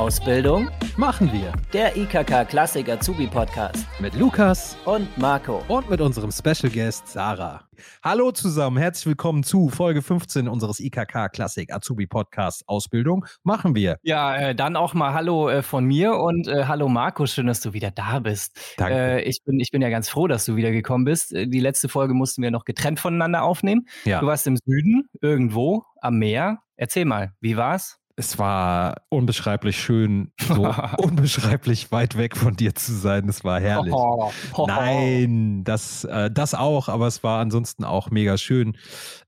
Ausbildung machen wir der IKK Klassik Azubi Podcast mit Lukas und Marco und mit unserem Special Guest Sarah. Hallo zusammen, herzlich willkommen zu Folge 15 unseres IKK Klassik Azubi Podcast Ausbildung machen wir. Ja, äh, dann auch mal Hallo äh, von mir und äh, Hallo Marco, schön, dass du wieder da bist. Danke. Äh, ich, bin, ich bin ja ganz froh, dass du wieder gekommen bist. Äh, die letzte Folge mussten wir noch getrennt voneinander aufnehmen. Ja. Du warst im Süden, irgendwo am Meer. Erzähl mal, wie war's? Es war unbeschreiblich schön, so unbeschreiblich weit weg von dir zu sein. Es war herrlich. Hoho. Nein, das, äh, das auch, aber es war ansonsten auch mega schön.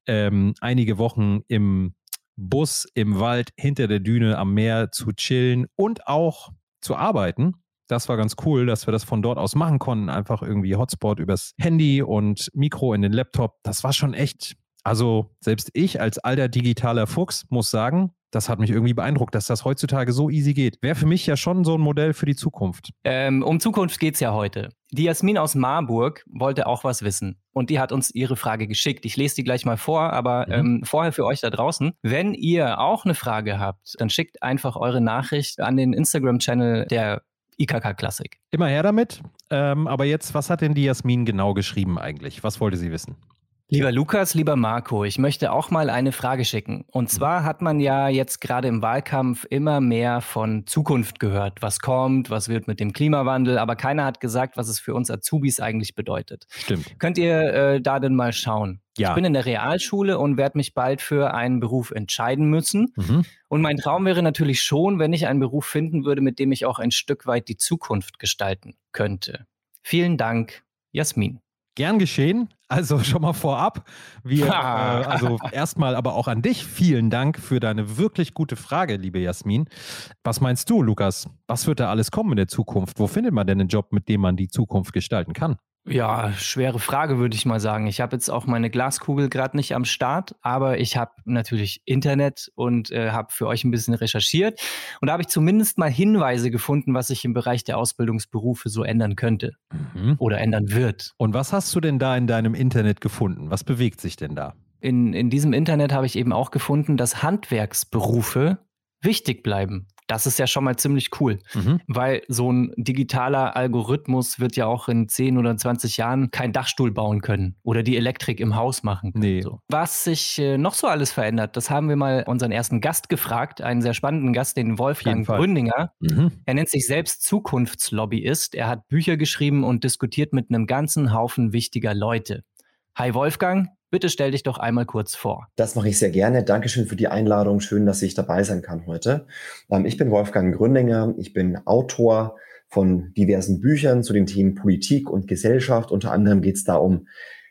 Ähm, einige Wochen im Bus, im Wald, hinter der Düne am Meer zu chillen und auch zu arbeiten. Das war ganz cool, dass wir das von dort aus machen konnten. Einfach irgendwie Hotspot übers Handy und Mikro in den Laptop. Das war schon echt. Also selbst ich als alter digitaler Fuchs muss sagen, das hat mich irgendwie beeindruckt, dass das heutzutage so easy geht. Wäre für mich ja schon so ein Modell für die Zukunft. Ähm, um Zukunft geht's ja heute. Die Jasmin aus Marburg wollte auch was wissen und die hat uns ihre Frage geschickt. Ich lese die gleich mal vor, aber Mhm. ähm, vorher für euch da draußen. Wenn ihr auch eine Frage habt, dann schickt einfach eure Nachricht an den Instagram-Channel der IKK Klassik. Immer her damit. Ähm, aber jetzt, was hat denn die Jasmin genau geschrieben eigentlich? Was wollte sie wissen? Lieber Lukas, lieber Marco, ich möchte auch mal eine Frage schicken. Und zwar hat man ja jetzt gerade im Wahlkampf immer mehr von Zukunft gehört. Was kommt, was wird mit dem Klimawandel, aber keiner hat gesagt, was es für uns Azubis eigentlich bedeutet. Stimmt. Könnt ihr äh, da denn mal schauen? Ja. Ich bin in der Realschule und werde mich bald für einen Beruf entscheiden müssen. Mhm. Und mein Traum wäre natürlich schon, wenn ich einen Beruf finden würde, mit dem ich auch ein Stück weit die Zukunft gestalten könnte. Vielen Dank, Jasmin. Gern geschehen. Also schon mal vorab. Wir, äh, also erstmal aber auch an dich. Vielen Dank für deine wirklich gute Frage, liebe Jasmin. Was meinst du, Lukas? Was wird da alles kommen in der Zukunft? Wo findet man denn einen Job, mit dem man die Zukunft gestalten kann? Ja, schwere Frage, würde ich mal sagen. Ich habe jetzt auch meine Glaskugel gerade nicht am Start, aber ich habe natürlich Internet und äh, habe für euch ein bisschen recherchiert. Und da habe ich zumindest mal Hinweise gefunden, was sich im Bereich der Ausbildungsberufe so ändern könnte Mhm. oder ändern wird. Und was hast du denn da in deinem Internet gefunden? Was bewegt sich denn da? In, in diesem Internet habe ich eben auch gefunden, dass Handwerksberufe wichtig bleiben. Das ist ja schon mal ziemlich cool. Mhm. Weil so ein digitaler Algorithmus wird ja auch in 10 oder 20 Jahren keinen Dachstuhl bauen können oder die Elektrik im Haus machen. können. Nee. So. Was sich äh, noch so alles verändert, das haben wir mal unseren ersten Gast gefragt, einen sehr spannenden Gast, den Wolfgang. Gründinger. Mhm. Er nennt sich selbst Zukunftslobbyist. Er hat Bücher geschrieben und diskutiert mit einem ganzen Haufen wichtiger Leute. Hi Wolfgang, bitte stell dich doch einmal kurz vor. Das mache ich sehr gerne. Dankeschön für die Einladung. Schön, dass ich dabei sein kann heute. Ähm, ich bin Wolfgang Gründinger. Ich bin Autor von diversen Büchern zu den Themen Politik und Gesellschaft. Unter anderem geht es da um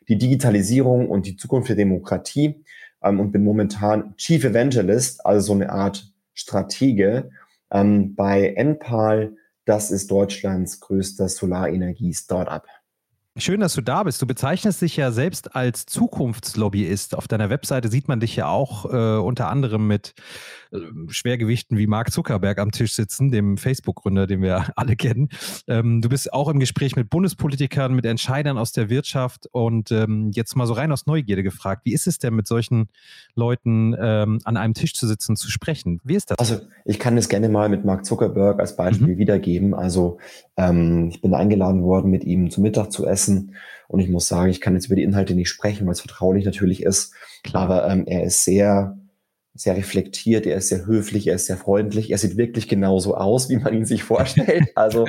die Digitalisierung und die Zukunft der Demokratie ähm, und bin momentan Chief Evangelist, also so eine Art Stratege ähm, bei Enpal. Das ist Deutschlands größter Solarenergie-Startup. Schön, dass du da bist. Du bezeichnest dich ja selbst als Zukunftslobbyist. Auf deiner Webseite sieht man dich ja auch äh, unter anderem mit Schwergewichten wie Mark Zuckerberg am Tisch sitzen, dem Facebook-Gründer, den wir alle kennen. Ähm, du bist auch im Gespräch mit Bundespolitikern, mit Entscheidern aus der Wirtschaft und ähm, jetzt mal so rein aus Neugierde gefragt, wie ist es denn mit solchen Leuten ähm, an einem Tisch zu sitzen, zu sprechen? Wie ist das? Also ich kann das gerne mal mit Mark Zuckerberg als Beispiel wiedergeben. Also ähm, ich bin eingeladen worden, mit ihm zu Mittag zu essen. Und ich muss sagen, ich kann jetzt über die Inhalte nicht sprechen, weil es vertraulich natürlich ist. Klar. Aber ähm, er ist sehr, sehr reflektiert, er ist sehr höflich, er ist sehr freundlich. Er sieht wirklich genauso aus, wie man ihn sich vorstellt. Also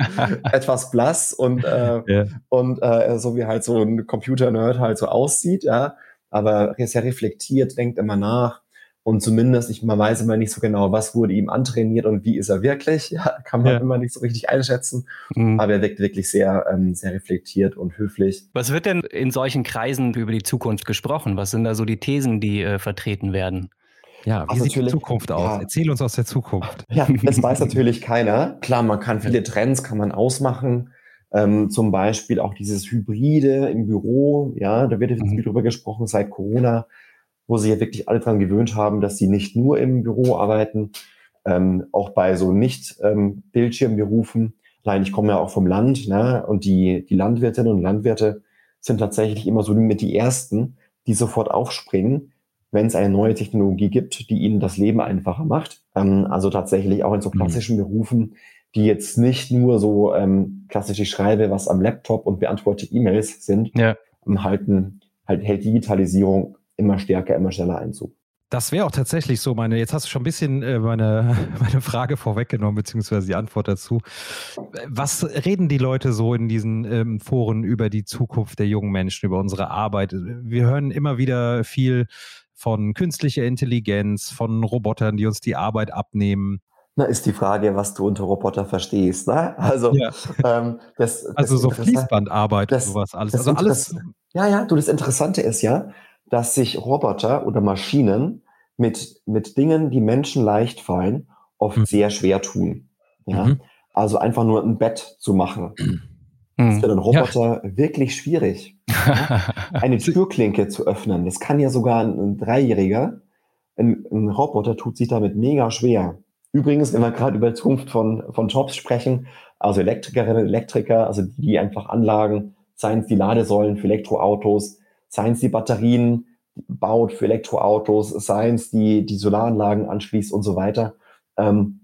etwas blass und, äh, Ja. und äh, so wie halt so ein Computer-Nerd halt so aussieht, ja. Aber er ist sehr reflektiert, denkt immer nach. Und zumindest, ich, man weiß immer nicht so genau, was wurde ihm antrainiert und wie ist er wirklich. Ja, kann man Ja. immer nicht so richtig einschätzen. Mhm. Aber er wirkt wirklich sehr, ähm, sehr reflektiert und höflich. Was wird denn in solchen Kreisen über die Zukunft gesprochen? Was sind da so die Thesen, die äh, vertreten werden? Ja, wie sieht die Zukunft aus? ja. Erzähl uns aus der Zukunft. Ja, das weiß natürlich keiner. Klar, man kann viele Trends kann man ausmachen. Ähm, zum Beispiel auch dieses Hybride im Büro. Ja, da wird jetzt Mhm. viel drüber gesprochen seit Corona, wo sich ja wirklich alle dran gewöhnt haben, dass sie nicht nur im Büro arbeiten, ähm, auch bei so nicht ähm, Bildschirmberufen. Allein ich komme ja auch vom Land, ne? Und die, die Landwirtinnen und Landwirte sind tatsächlich immer so mit die ersten, die sofort aufspringen, wenn es eine neue Technologie gibt, die ihnen das Leben einfacher macht. Ähm, also tatsächlich auch in so mhm. klassischen. Berufen, die jetzt nicht nur so ähm, klassisch ich schreibe was am Laptop und beantworte E-Mails sind, ja. halten, halt hält Digitalisierung immer stärker, immer schneller Einzug. Das wäre auch tatsächlich so meine, jetzt hast du schon ein bisschen äh, meine, meine Frage vorweggenommen, beziehungsweise die Antwort dazu. Was reden die Leute so in diesen ähm, Foren über die Zukunft der jungen Menschen, über unsere Arbeit? Wir hören immer wieder viel von künstlicher Intelligenz, von Robotern, die uns die Arbeit abnehmen. Na, ist die Frage, was du unter Roboter verstehst. Ne? Also, ja. ähm, das, das also so Fließbandarbeit und sowas alles. Also alles. Ja, ja, du, das Interessante ist ja, dass sich Roboter oder Maschinen mit, mit Dingen, die Menschen leicht fallen, oft mhm. sehr schwer tun. Ja? Mhm. Also einfach nur ein Bett zu machen. Mhm. ist für einen Roboter ja. wirklich schwierig. Eine Türklinke zu öffnen, das kann ja sogar ein, Dreijähriger. Ein, ein, Roboter tut sich damit mega schwer. Übrigens, wenn wir gerade über Zukunft von, von Jobs sprechen, also Elektrikerinnen, Elektriker, also die, die einfach Anlagen, seien es die Ladesäulen für Elektroautos, seien es die Batterien, baut für Elektroautos, Science, die die Solaranlagen anschließt und so weiter. Ähm,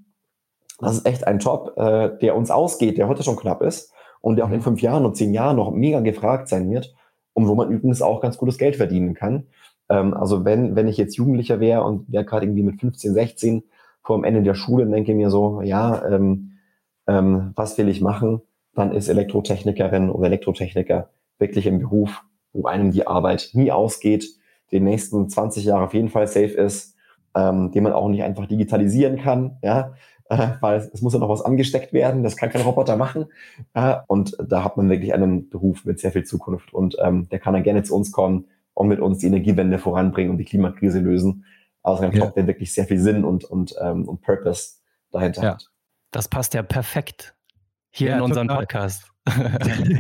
das ist echt ein Job, äh, der uns ausgeht, der heute schon knapp ist und der auch in mhm. fünf Jahren und zehn Jahren noch mega gefragt sein wird und wo man übrigens auch ganz gutes Geld verdienen kann. Ähm, also wenn, wenn ich jetzt Jugendlicher wäre und wäre gerade irgendwie mit 15, 16 vor dem Ende der Schule und denke mir so, ja, ähm, ähm, was will ich machen, dann ist Elektrotechnikerin oder Elektrotechniker wirklich ein Beruf, wo einem die Arbeit nie ausgeht, den nächsten 20 Jahre auf jeden Fall safe ist, ähm, den man auch nicht einfach digitalisieren kann, ja, äh, weil es, es, muss ja noch was angesteckt werden, das kann kein Roboter machen. Äh, und da hat man wirklich einen Beruf mit sehr viel Zukunft und ähm, der kann dann gerne zu uns kommen und mit uns die Energiewende voranbringen und die Klimakrise lösen. Also ein ja. Job, der wirklich sehr viel Sinn und, und, ähm, und Purpose dahinter ja. hat. Das passt ja perfekt hier ja, in unseren total. Podcast.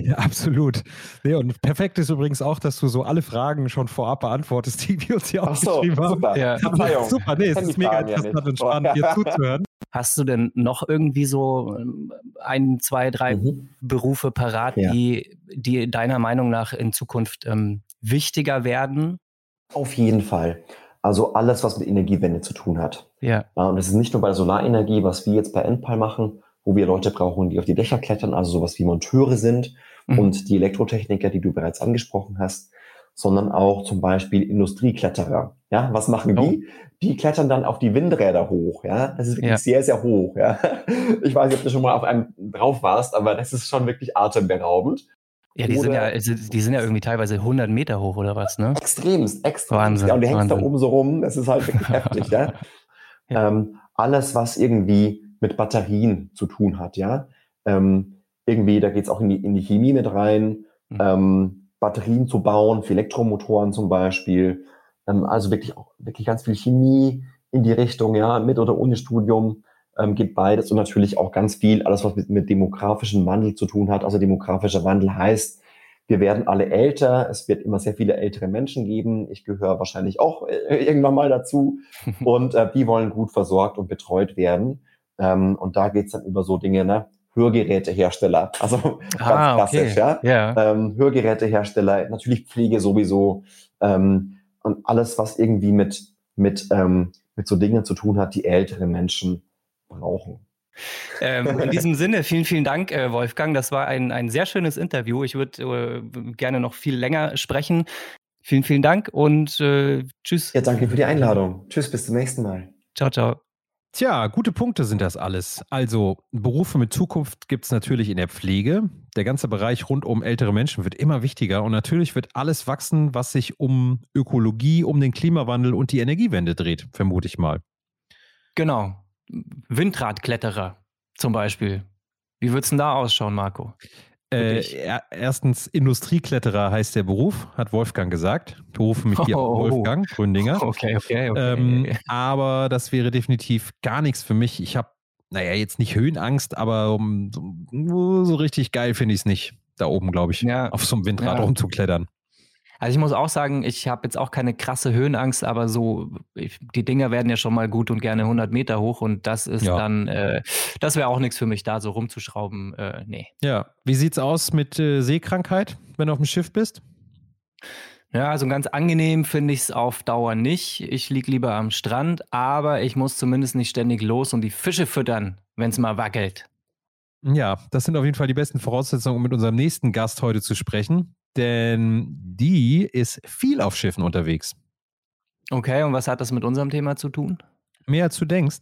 ja, absolut. Nee, und perfekt ist übrigens auch, dass du so alle Fragen schon vorab beantwortest, die wir uns hier Ach aufgeschrieben so, super. haben. Ja. Super, nee, es ist mega interessant und spannend, hier zuzuhören. Hast du denn noch irgendwie so ähm, ein, zwei, drei mhm. Berufe parat, ja. die, die deiner Meinung nach in Zukunft ähm, wichtiger werden? Auf jeden Fall. Also alles, was mit Energiewende zu tun hat. Ja. ja und es ist nicht nur bei der Solarenergie, was wir jetzt bei Endpal machen, wo wir Leute brauchen, die auf die Dächer klettern, also sowas wie Monteure sind mhm. und die Elektrotechniker, die du bereits angesprochen hast, sondern auch zum Beispiel Industriekletterer. Ja, was machen die? Oh. Die klettern dann auf die Windräder hoch. Ja, das ist wirklich ja. sehr, sehr hoch. Ja, ich weiß nicht, ob du schon mal auf einem drauf warst, aber das ist schon wirklich atemberaubend. Ja, die sind ja, also, die sind ja irgendwie teilweise 100 Meter hoch oder was, ne? Extremst, extremst. Wahnsinn. Ja, und die hängst da oben so rum. Das ist halt wirklich heftig, ja. ja. Ähm, alles, was irgendwie mit Batterien zu tun hat, ja. Ähm, irgendwie, da geht es auch in die, in die Chemie mit rein, mhm. ähm, Batterien zu bauen, für Elektromotoren zum Beispiel. Ähm, also wirklich auch wirklich ganz viel Chemie in die Richtung, ja, mit oder ohne Studium ähm, geht beides und natürlich auch ganz viel, alles was mit, mit demografischem Wandel zu tun hat. Also demografischer Wandel heißt, wir werden alle älter, es wird immer sehr viele ältere Menschen geben. Ich gehöre wahrscheinlich auch äh, irgendwann mal dazu. Und äh, die wollen gut versorgt und betreut werden. Ähm, und da geht's dann über so Dinge, ne? Hörgerätehersteller, also ganz ah, klassisch, okay. ja. Yeah. Ähm, Hörgerätehersteller, natürlich Pflege sowieso ähm, und alles, was irgendwie mit, mit, ähm, mit so Dingen zu tun hat, die ältere Menschen brauchen. Ähm, in diesem Sinne, vielen, vielen Dank, äh, Wolfgang. Das war ein, ein sehr schönes Interview. Ich würde äh, gerne noch viel länger sprechen. Vielen, vielen Dank und äh, tschüss. Ja, danke für die Einladung. Tschüss, bis zum nächsten Mal. Ciao, ciao. Tja, gute Punkte sind das alles. Also Berufe mit Zukunft gibt es natürlich in der Pflege. Der ganze Bereich rund um ältere Menschen wird immer wichtiger und natürlich wird alles wachsen, was sich um Ökologie, um den Klimawandel und die Energiewende dreht, vermute ich mal. Genau. Windradkletterer zum Beispiel. Wie wird es denn da ausschauen, Marco? Äh, erstens, Industriekletterer heißt der Beruf, hat Wolfgang gesagt. Berufe mich hier oh, Wolfgang Gründinger. Okay, okay, okay. Ähm, aber das wäre definitiv gar nichts für mich. Ich habe, naja, jetzt nicht Höhenangst, aber um, so, so richtig geil finde ich es nicht, da oben, glaube ich, ja. auf so einem Windrad ja. rumzuklettern. Also ich muss auch sagen, ich habe jetzt auch keine krasse Höhenangst, aber so, ich, die Dinger werden ja schon mal gut und gerne 100 Meter hoch und das ist ja. dann, äh, das wäre auch nichts für mich, da so rumzuschrauben. Äh, nee. Ja, wie sieht's aus mit äh, Seekrankheit, wenn du auf dem Schiff bist? Ja, also ganz angenehm finde ich es auf Dauer nicht. Ich liege lieber am Strand, aber ich muss zumindest nicht ständig los und die Fische füttern, wenn es mal wackelt. Ja, das sind auf jeden Fall die besten Voraussetzungen, um mit unserem nächsten Gast heute zu sprechen, denn die ist viel auf Schiffen unterwegs. Okay, und was hat das mit unserem Thema zu tun? Mehr als du denkst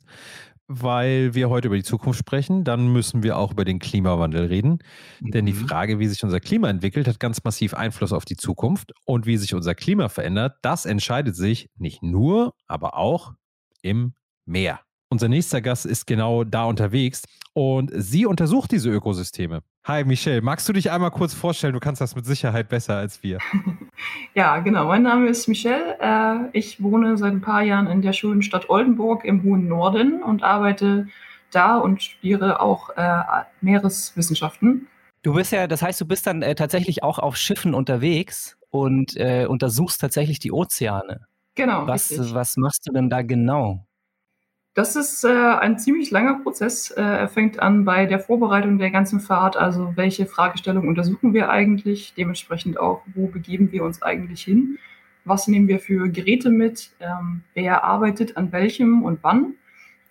weil wir heute über die Zukunft sprechen, dann müssen wir auch über den Klimawandel reden. Mhm. Denn die mhm. Frage, wie sich unser Klima entwickelt, hat ganz massiv Einfluss auf die Zukunft. Und wie sich unser Klima verändert, das entscheidet sich nicht nur, aber auch im Meer. Unser nächster Gast ist genau da unterwegs und sie untersucht diese Ökosysteme. Hi Michelle, magst du dich einmal kurz vorstellen? Du kannst das mit Sicherheit besser als wir. Ja, genau. Mein Name ist Michelle. Äh, ich wohne seit ein paar Jahren in der schönen Stadt Oldenburg im hohen Norden und arbeite da und studiere auch äh, Meereswissenschaften. Du bist ja, das heißt, du bist dann äh, tatsächlich auch auf Schiffen unterwegs und untersuchst tatsächlich die Ozeane. Genau. Was, was machst du denn da genau? Das ist äh, ein ziemlich langer Prozess. Äh, er fängt an bei der Vorbereitung der ganzen Fahrt, also welche Fragestellungen untersuchen wir eigentlich, dementsprechend auch, wo begeben wir uns eigentlich hin, was nehmen wir für Geräte mit, ähm, wer arbeitet an welchem und wann.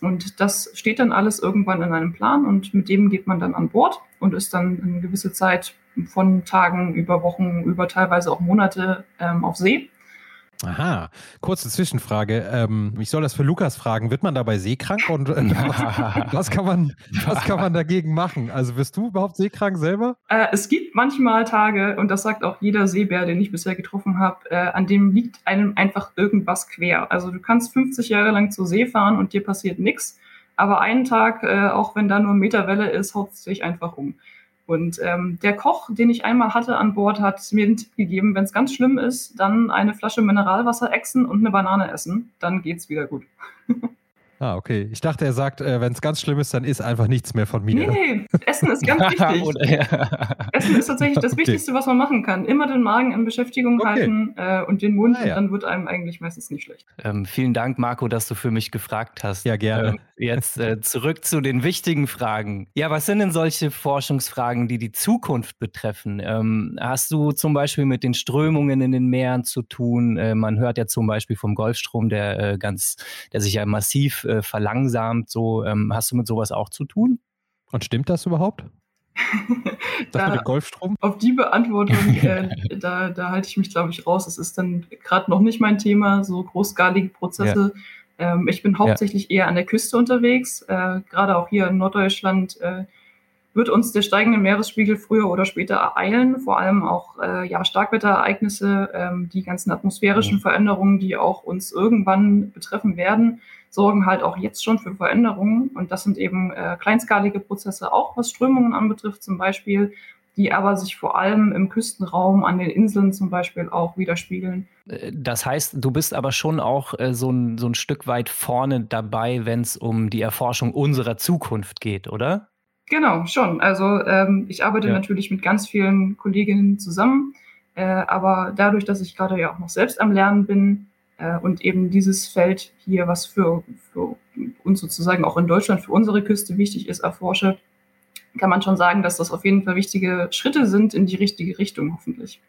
Und das steht dann alles irgendwann in einem Plan und mit dem geht man dann an Bord und ist dann eine gewisse Zeit von Tagen über Wochen, über teilweise auch Monate ähm, auf See Aha, kurze Zwischenfrage. Ähm, ich soll das für Lukas fragen. Wird man dabei seekrank und äh, was, was, kann man, was kann man dagegen machen? Also wirst du überhaupt seekrank selber? Äh, es gibt manchmal Tage, und das sagt auch jeder Seebär, den ich bisher getroffen habe, äh, an dem liegt einem einfach irgendwas quer. Also du kannst 50 Jahre lang zur See fahren und dir passiert nichts, aber einen Tag, äh, auch wenn da nur ein Meter Welle ist, haut es dich einfach um. Und ähm, der Koch, den ich einmal hatte an Bord, hat mir den Tipp gegeben, wenn es ganz schlimm ist, dann eine Flasche Mineralwasser exen und eine Banane essen. Dann geht's wieder gut. Ah, okay. Ich dachte, er sagt, äh, wenn es ganz schlimm ist, dann ist einfach nichts mehr von mir. Nee, nee, Essen ist ganz wichtig. Essen ist tatsächlich das okay. Wichtigste, was man machen kann. Immer den Magen in Beschäftigung okay. halten äh, und den Mund, ah, ja. und dann wird einem eigentlich meistens nicht schlecht. Ähm, vielen Dank, Marco, dass du für mich gefragt hast. Ja, gerne. Ähm, jetzt äh, zurück zu den wichtigen Fragen. Ja, was sind denn solche Forschungsfragen, die die Zukunft betreffen? Ähm, hast du zum Beispiel mit den Strömungen in den Meeren zu tun? Äh, man hört ja zum Beispiel vom Golfstrom, der äh, ganz, der sich ja massiv äh, verlangsamt. So, ähm, hast du mit sowas auch zu tun? Und stimmt das überhaupt? das da, mit dem Golfstrom? Auf die Beantwortung, äh, da, da halte ich mich, glaube ich, raus. Es ist dann gerade noch nicht mein Thema, so großskalige Prozesse. Ja. Ähm, ich bin hauptsächlich ja. eher an der Küste unterwegs, äh, gerade auch hier in Norddeutschland. Äh, wird uns der steigende Meeresspiegel früher oder später ereilen, vor allem auch äh, ja, Starkwetterereignisse, ähm, die ganzen atmosphärischen Veränderungen, die auch uns irgendwann betreffen werden, sorgen halt auch jetzt schon für Veränderungen. Und das sind eben äh, kleinskalige Prozesse, auch was Strömungen anbetrifft zum Beispiel, die aber sich vor allem im Küstenraum an den Inseln zum Beispiel auch widerspiegeln. Äh, das heißt, du bist aber schon auch äh, so, ein, so ein Stück weit vorne dabei, wenn es um die Erforschung unserer Zukunft geht, oder? Genau, schon. Also ähm, ich arbeite ja. natürlich mit ganz vielen Kolleginnen zusammen, äh, aber dadurch, dass ich gerade ja auch noch selbst am Lernen bin äh, und eben dieses Feld hier, was für, für uns sozusagen auch in Deutschland, für unsere Küste wichtig ist, erforsche, kann man schon sagen, dass das auf jeden Fall wichtige Schritte sind in die richtige Richtung, hoffentlich.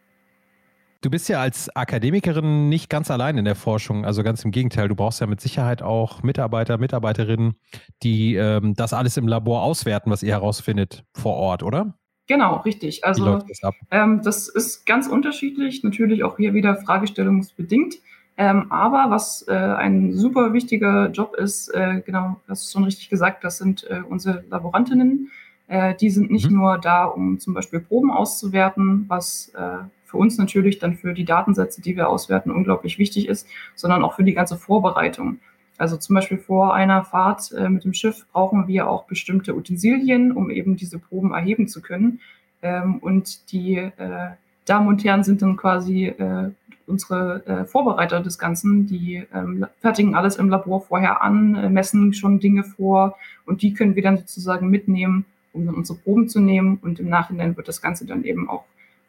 Du bist ja als Akademikerin nicht ganz allein in der Forschung, also ganz im Gegenteil. Du brauchst ja mit Sicherheit auch Mitarbeiter, Mitarbeiterinnen, die ähm, das alles im Labor auswerten, was ihr herausfindet vor Ort, oder? Genau, richtig. Also das, ähm, das, ist ganz unterschiedlich, natürlich auch hier wieder fragestellungsbedingt. Ähm, aber was äh, ein super wichtiger Job ist, äh, genau, hast du schon richtig gesagt, das sind äh, unsere Laborantinnen. Äh, die sind nicht mhm. nur da, um zum Beispiel Proben auszuwerten, was äh, für uns natürlich dann für die Datensätze, die wir auswerten, unglaublich wichtig ist, sondern auch für die ganze Vorbereitung. Also zum Beispiel vor einer Fahrt äh, mit dem Schiff brauchen wir auch bestimmte Utensilien, um eben diese Proben erheben zu können. Ähm, und die äh, Damen und Herren sind dann quasi äh, unsere äh, Vorbereiter des Ganzen. Die ähm, fertigen alles im Labor vorher an, äh, messen schon Dinge vor und die können wir dann sozusagen mitnehmen, um dann unsere Proben zu nehmen. Und im Nachhinein wird das Ganze dann eben auch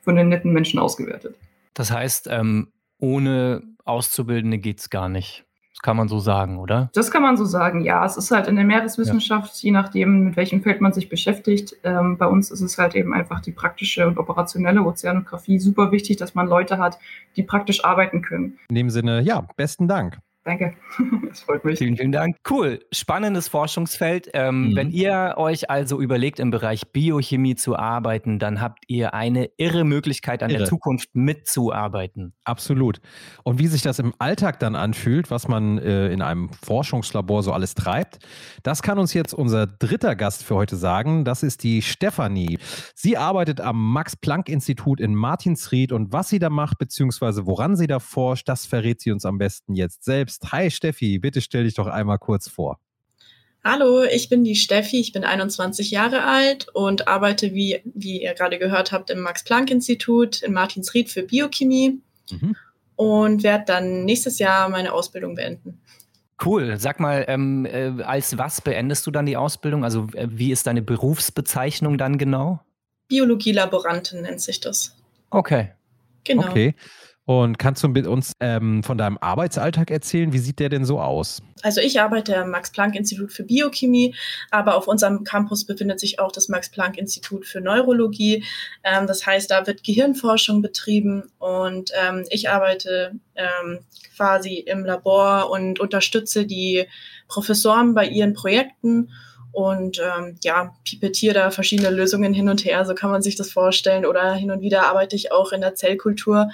von den netten Menschen ausgewertet. Das heißt, ähm, ohne Auszubildende geht es gar nicht. kann man so sagen, oder? Das kann man so sagen, ja. Es ist halt in der Meereswissenschaft, ja. je nachdem, mit welchem Feld man sich beschäftigt. Ähm, bei uns ist es halt eben einfach die praktische und operationelle Ozeanographie super wichtig, dass man Leute hat, die praktisch arbeiten können. In dem Sinne, ja, besten Dank. Danke. Das freut mich. Vielen, vielen Dank. Cool. Spannendes Forschungsfeld. Ähm, mhm. Wenn ihr euch also überlegt, im Bereich Biochemie zu arbeiten, dann habt ihr eine irre Möglichkeit, an irre. der Zukunft mitzuarbeiten. Absolut. Und wie sich das im Alltag dann anfühlt, was man äh, in einem Forschungslabor so alles treibt, das kann uns jetzt unser dritter Gast für heute sagen. Das ist die Stefanie. Sie arbeitet am Max-Planck-Institut in Martinsried und was sie da macht, beziehungsweise woran sie da forscht, das verrät sie uns am besten jetzt selbst selbst. Hi Steffi, bitte stell dich doch einmal kurz vor. Hallo, ich bin die Steffi, ich bin 21 Jahre alt und arbeite, wie, wie ihr gerade gehört habt, im Max-Planck-Institut in Martinsried für Biochemie mhm. und werde dann nächstes Jahr meine Ausbildung beenden. Cool. Sag mal, ähm, äh, als was beendest du dann die Ausbildung? Also äh, wie ist deine Berufsbezeichnung dann genau? Biologielaborantin nennt sich das. Okay. Genau. Okay. Und kannst du mit uns ähm, von deinem Arbeitsalltag erzählen? Wie sieht der denn so aus? Also ich arbeite am Max-Planck-Institut für Biochemie, aber auf unserem Campus befindet sich auch das Max-Planck-Institut für Neurologie. Ähm, das heißt, da wird Gehirnforschung betrieben und ähm, ich arbeite ähm, quasi im Labor und unterstütze die Professoren bei ihren Projekten und ähm, ja, pipettiere da verschiedene Lösungen hin und her, so kann man sich das vorstellen. Oder hin und wieder arbeite ich auch in der Zellkultur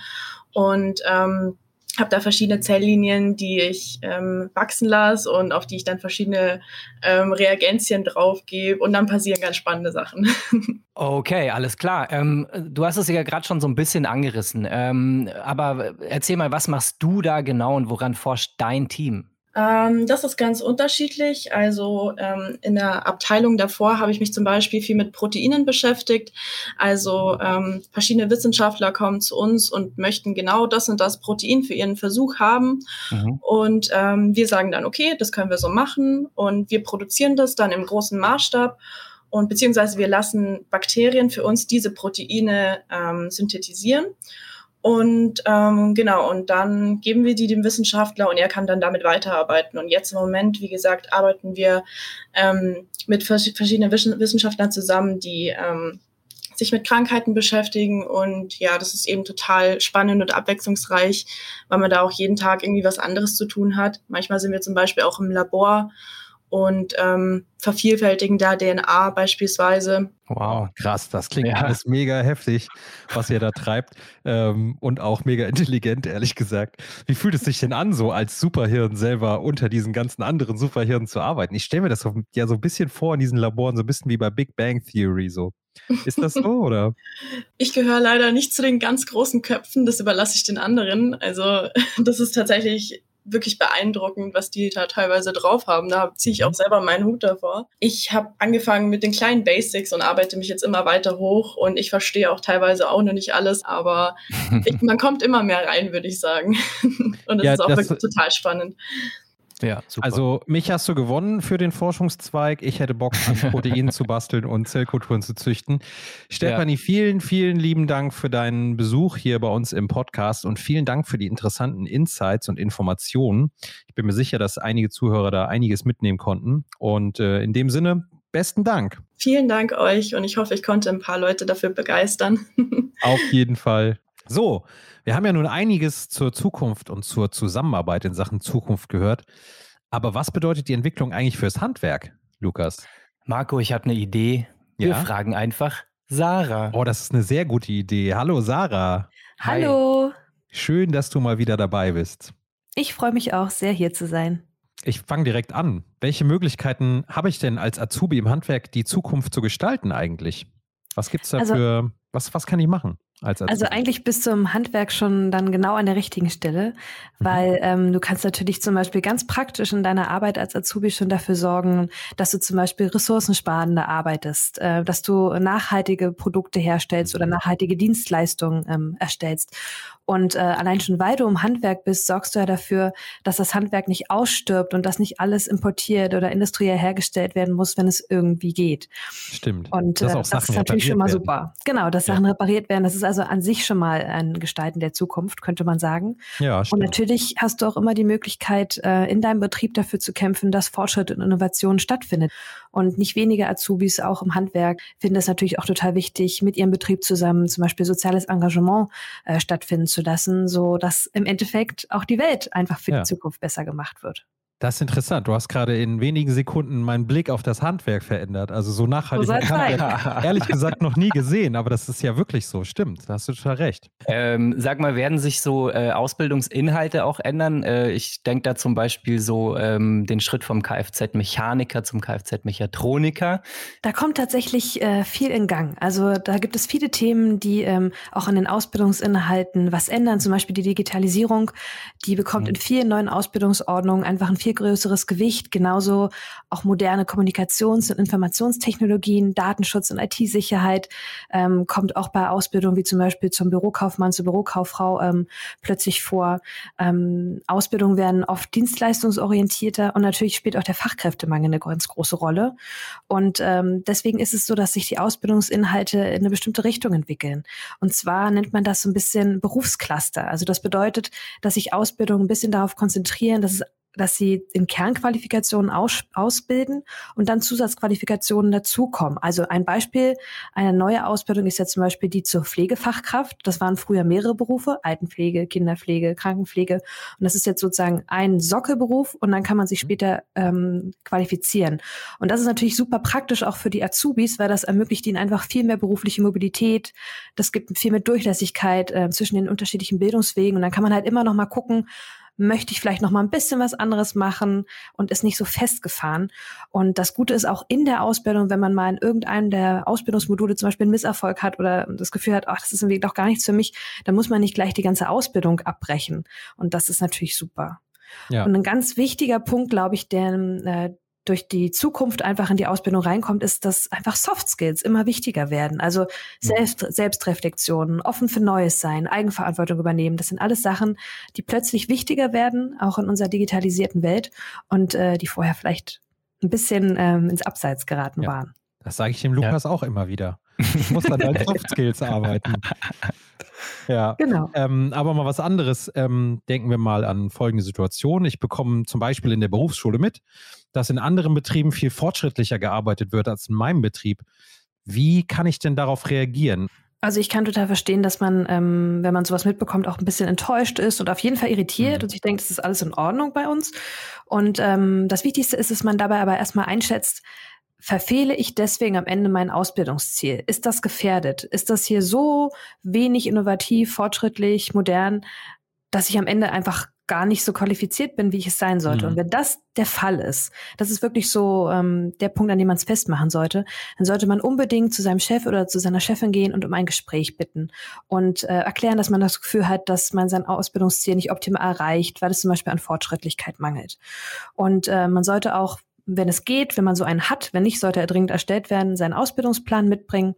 und ähm, habe da verschiedene Zelllinien, die ich ähm, wachsen lasse und auf die ich dann verschiedene ähm, Reagenzien draufgebe und dann passieren ganz spannende Sachen. Okay, alles klar. Ähm, du hast es ja gerade schon so ein bisschen angerissen, ähm, aber erzähl mal, was machst du da genau und woran forscht dein Team? Ähm, das ist ganz unterschiedlich. Also ähm, in der Abteilung davor habe ich mich zum Beispiel viel mit Proteinen beschäftigt. Also ähm, verschiedene Wissenschaftler kommen zu uns und möchten genau das und das Protein für ihren Versuch haben. Mhm. Und ähm, wir sagen dann, okay, das können wir so machen. Und wir produzieren das dann im großen Maßstab. Und beziehungsweise wir lassen Bakterien für uns diese Proteine ähm, synthetisieren. Und ähm, genau, und dann geben wir die dem Wissenschaftler und er kann dann damit weiterarbeiten. Und jetzt im Moment, wie gesagt, arbeiten wir ähm, mit vers verschiedenen Wissenschaftlern zusammen, die ähm, sich mit Krankheiten beschäftigen. Und ja, das ist eben total spannend und abwechslungsreich, weil man da auch jeden Tag irgendwie was anderes zu tun hat. Manchmal sind wir zum Beispiel auch im Labor und ähm, vervielfältigen da DNA beispielsweise. Wow, krass, das klingt ja. alles mega heftig, was ihr da treibt ähm, und auch mega intelligent, ehrlich gesagt. Wie fühlt es sich denn an, so als Superhirn selber unter diesen ganzen anderen Superhirnen zu arbeiten? Ich stelle mir das so, ja so ein bisschen vor in diesen Laboren, so ein bisschen wie bei Big Bang Theory so. Ist das so oder? Ich gehöre leider nicht zu den ganz großen Köpfen, das überlasse ich den anderen. Also das ist tatsächlich wirklich beeindruckend, was die da teilweise drauf haben. Da ziehe ich auch mhm. selber meinen Hut davor. Ich habe angefangen mit den kleinen Basics und arbeite mich jetzt immer weiter hoch und ich verstehe auch teilweise auch noch nicht alles, aber ich, man kommt immer mehr rein, würde ich sagen. und es ja, ist auch wirklich total spannend. Ja, super. Also mich hast du gewonnen für den Forschungszweig. Ich hätte Bock, an Proteinen zu basteln und Zellkulturen zu züchten. Stefanie, ja. vielen, vielen lieben Dank für deinen Besuch hier bei uns im Podcast und vielen Dank für die interessanten Insights und Informationen. Ich bin mir sicher, dass einige Zuhörer da einiges mitnehmen konnten. Und äh, in dem Sinne, besten Dank. Vielen Dank euch und ich hoffe, ich konnte ein paar Leute dafür begeistern. Auf jeden Fall. So, wir haben ja nun einiges zur Zukunft und zur Zusammenarbeit in Sachen Zukunft gehört. Aber was bedeutet die Entwicklung eigentlich fürs Handwerk, Lukas? Marco, ich habe eine Idee. Wir ja? fragen einfach Sarah. Oh, das ist eine sehr gute Idee. Hallo, Sarah. Hallo. Schön, dass du mal wieder dabei bist. Ich freue mich auch sehr, hier zu sein. Ich fange direkt an. Welche Möglichkeiten habe ich denn als Azubi im Handwerk, die Zukunft zu gestalten eigentlich? Was gibt es da also, für, was, was kann ich machen? Als also eigentlich bist du im Handwerk schon dann genau an der richtigen Stelle, mhm. weil mhm. ähm, du kannst natürlich zum Beispiel ganz praktisch in deiner Arbeit als Azubi schon dafür sorgen, dass du zum Beispiel ressourcensparender arbeitest, äh, dass du nachhaltige Produkte herstellst oder mhm. nachhaltige Dienstleistungen ähm, erstellst. Und äh, allein schon, weil du im Handwerk bist, sorgst du ja dafür, dass das Handwerk nicht ausstirbt und dass nicht alles importiert oder industriell hergestellt werden muss, wenn es irgendwie geht. Stimmt. Und äh, das ist natürlich schon mal werden. super. Genau, dass Sachen ja. repariert werden. Das ist also an sich schon mal ein Gestalten der Zukunft, könnte man sagen. Ja, stimmt. Und natürlich hast du auch immer die Möglichkeit, äh, in deinem Betrieb dafür zu kämpfen, dass Fortschritt und Innovation stattfindet. Und nicht wenige Azubis auch im Handwerk finden es natürlich auch total wichtig, mit ihrem Betrieb zusammen zum Beispiel soziales Engagement äh, stattfinden zu lassen, so dass im Endeffekt auch die Welt einfach für ja. die Zukunft besser gemacht wird. Das ist interessant. Du hast gerade in wenigen Sekunden meinen Blick auf das Handwerk verändert. Also so nachhaltig habe ich ehrlich gesagt noch nie gesehen, aber das ist ja wirklich so. Stimmt, da hast du total recht. Ähm, sag mal, werden sich so äh, Ausbildungsinhalte auch ändern? Äh, ich denke da zum Beispiel so ähm, den Schritt vom Kfz-Mechaniker zum Kfz-Mechatroniker. Da kommt tatsächlich äh, viel in Gang. Also da gibt es viele Themen, die ähm, auch an den Ausbildungsinhalten was ändern. Zum Beispiel die Digitalisierung, die bekommt mhm. in vielen neuen Ausbildungsordnungen einfach ein viel größeres Gewicht. Genauso auch moderne Kommunikations- und Informationstechnologien, Datenschutz und IT-Sicherheit ähm, kommt auch bei Ausbildung wie zum Beispiel zum Bürokaufmann, zur Bürokauffrau ähm, plötzlich vor. Ähm, Ausbildungen werden oft dienstleistungsorientierter und natürlich spielt auch der Fachkräftemangel eine ganz große Rolle. Und ähm, deswegen ist es so, dass sich die Ausbildungsinhalte in eine bestimmte Richtung entwickeln. Und zwar nennt man das so ein bisschen Berufscluster. Also das bedeutet, dass sich Ausbildungen ein bisschen darauf konzentrieren, dass es dass sie in Kernqualifikationen aus, ausbilden und dann Zusatzqualifikationen dazukommen. Also ein Beispiel, eine neue Ausbildung ist ja zum Beispiel die zur Pflegefachkraft. Das waren früher mehrere Berufe, Altenpflege, Kinderpflege, Krankenpflege. Und das ist jetzt sozusagen ein Sockelberuf und dann kann man sich mhm. später ähm, qualifizieren. Und das ist natürlich super praktisch auch für die Azubis, weil das ermöglicht ihnen einfach viel mehr berufliche Mobilität. Das gibt viel mehr Durchlässigkeit äh, zwischen den unterschiedlichen Bildungswegen. Und dann kann man halt immer noch mal gucken, möchte ich vielleicht noch mal ein bisschen was anderes machen und ist nicht so festgefahren. Und das Gute ist auch in der Ausbildung, wenn man mal in irgendeinem der Ausbildungsmodule zum Beispiel einen Misserfolg hat oder das Gefühl hat, ach, das ist irgendwie doch gar nichts für mich, dann muss man nicht gleich die ganze Ausbildung abbrechen. Und das ist natürlich super. Ja. Und ein ganz wichtiger Punkt, glaube ich, der äh, durch die Zukunft einfach in die Ausbildung reinkommt, ist, dass einfach Soft Skills immer wichtiger werden. Also Selbst, Selbstreflexion, offen für Neues sein, Eigenverantwortung übernehmen. Das sind alles Sachen, die plötzlich wichtiger werden, auch in unserer digitalisierten Welt und äh, die vorher vielleicht ein bisschen ähm, ins Abseits geraten ja. waren. Das sage ich dem Lukas ja. auch immer wieder. Ich muss an deinen Soft Skills arbeiten. Ja, genau. Ähm, aber mal was anderes. Ähm, denken wir mal an folgende Situation. Ich bekomme zum Beispiel in der Berufsschule mit, dass in anderen Betrieben viel fortschrittlicher gearbeitet wird als in meinem Betrieb. Wie kann ich denn darauf reagieren? Also ich kann total verstehen, dass man, ähm, wenn man sowas mitbekommt, auch ein bisschen enttäuscht ist und auf jeden Fall irritiert mhm. und sich denkt, es ist alles in Ordnung bei uns. Und ähm, das Wichtigste ist, dass man dabei aber erstmal einschätzt, verfehle ich deswegen am Ende mein Ausbildungsziel? Ist das gefährdet? Ist das hier so wenig innovativ, fortschrittlich, modern, dass ich am Ende einfach gar nicht so qualifiziert bin, wie ich es sein sollte. Mhm. Und wenn das der Fall ist, das ist wirklich so ähm, der Punkt, an dem man es festmachen sollte, dann sollte man unbedingt zu seinem Chef oder zu seiner Chefin gehen und um ein Gespräch bitten und äh, erklären, dass man das Gefühl hat, dass man sein Ausbildungsziel nicht optimal erreicht, weil es zum Beispiel an Fortschrittlichkeit mangelt. Und äh, man sollte auch wenn es geht, wenn man so einen hat, wenn nicht, sollte er dringend erstellt werden, seinen Ausbildungsplan mitbringen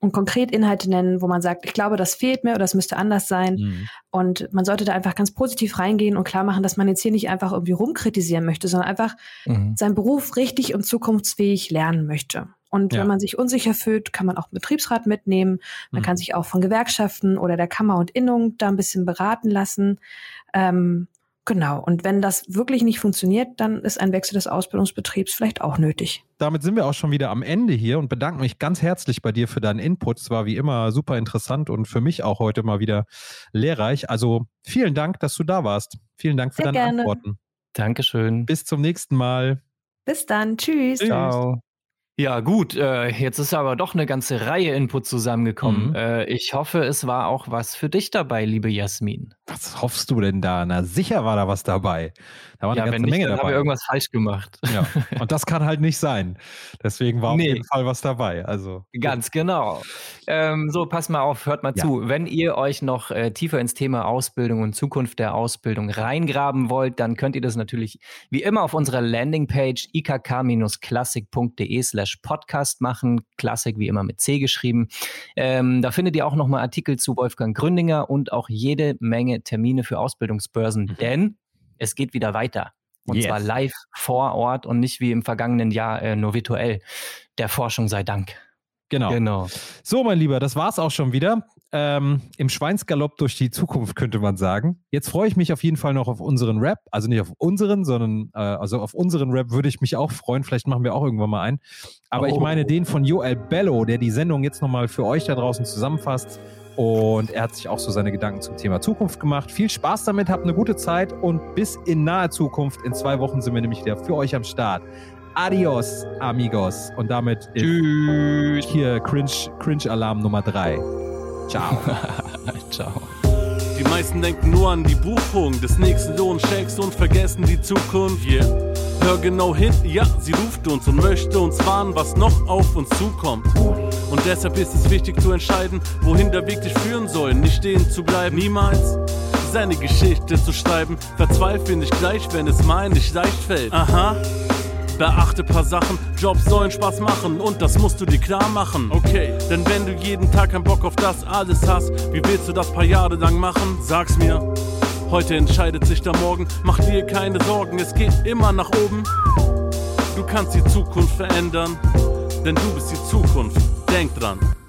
und konkret Inhalte nennen, wo man sagt, ich glaube, das fehlt mir oder es müsste anders sein. Mhm. Und man sollte da einfach ganz positiv reingehen und klar machen, dass man jetzt hier nicht einfach irgendwie rumkritisieren möchte, sondern einfach mhm. seinen Beruf richtig und zukunftsfähig lernen möchte. Und ja. wenn man sich unsicher fühlt, kann man auch einen Betriebsrat mitnehmen. Man mhm. kann sich auch von Gewerkschaften oder der Kammer und Innung da ein bisschen beraten lassen. Ähm, Genau. Und wenn das wirklich nicht funktioniert, dann ist ein Wechsel des Ausbildungsbetriebs vielleicht auch nötig. Damit sind wir auch schon wieder am Ende hier und bedanke mich ganz herzlich bei dir für deinen Input. Es war wie immer super interessant und für mich auch heute mal wieder lehrreich. Also vielen Dank, dass du da warst. Vielen Dank für Sehr deine gerne. Antworten. Dankeschön. Bis zum nächsten Mal. Bis dann. Tschüss. Ciao. Ja, gut, äh, jetzt ist aber doch eine ganze Reihe Input zusammengekommen. Mhm. Äh, ich hoffe, es war auch was für dich dabei, liebe Jasmin. Was hoffst du denn da? Na, sicher war da was dabei. Da war ja, eine ganze wenn Menge nicht, dann dabei. habe ich irgendwas falsch gemacht. Ja, und das kann halt nicht sein. Deswegen war nee. auf jeden Fall was dabei. Also ganz genau. Ähm, so, pass mal auf, hört mal ja. zu. Wenn ihr euch noch äh, tiefer ins Thema Ausbildung und Zukunft der Ausbildung reingraben wollt, dann könnt ihr das natürlich wie immer auf unserer Landingpage ikk-klassik.de slash slash podcast machen. Klassik wie immer mit C geschrieben. Ähm, da findet ihr auch nochmal Artikel zu Wolfgang Gründinger und auch jede Menge Termine für Ausbildungsbörsen, mhm. denn es geht wieder weiter. Und yes. zwar live vor Ort und nicht wie im vergangenen Jahr äh, nur virtuell. Der Forschung sei Dank. Genau. genau. So, mein Lieber, das war's auch schon wieder. Ähm, Im Schweinsgalopp durch die Zukunft, könnte man sagen. Jetzt freue ich mich auf jeden Fall noch auf unseren Rap. Also nicht auf unseren, sondern äh, also auf unseren Rap würde ich mich auch freuen. Vielleicht machen wir auch irgendwann mal einen. Aber oh. ich meine den von Joel Bello, der die Sendung jetzt nochmal für euch da draußen zusammenfasst. Und er hat sich auch so seine Gedanken zum Thema Zukunft gemacht. Viel Spaß damit, habt eine gute Zeit und bis in nahe Zukunft. In zwei Wochen sind wir nämlich wieder für euch am Start. Adios, amigos. Und damit ist hier Cringe, Cringe Alarm Nummer 3. Ciao. Ciao. Die meisten denken nur an die Buchung des nächsten Lohnchecks und vergessen die Zukunft. Yeah. Hör genau hin, ja, sie ruft uns und möchte uns warnen, was noch auf uns zukommt. Und deshalb ist es wichtig zu entscheiden, wohin der Weg dich führen soll, nicht stehen zu bleiben. Niemals seine Geschichte zu schreiben, verzweifle nicht gleich, wenn es mal nicht leicht fällt. Aha. Beachte paar Sachen, Jobs sollen Spaß machen und das musst du dir klar machen. Okay, denn wenn du jeden Tag keinen Bock auf das alles hast, wie willst du das paar Jahre lang machen? Sag's mir. Heute entscheidet sich der Morgen, mach dir keine Sorgen, es geht immer nach oben. Du kannst die Zukunft verändern, denn du bist die Zukunft. Denk dran.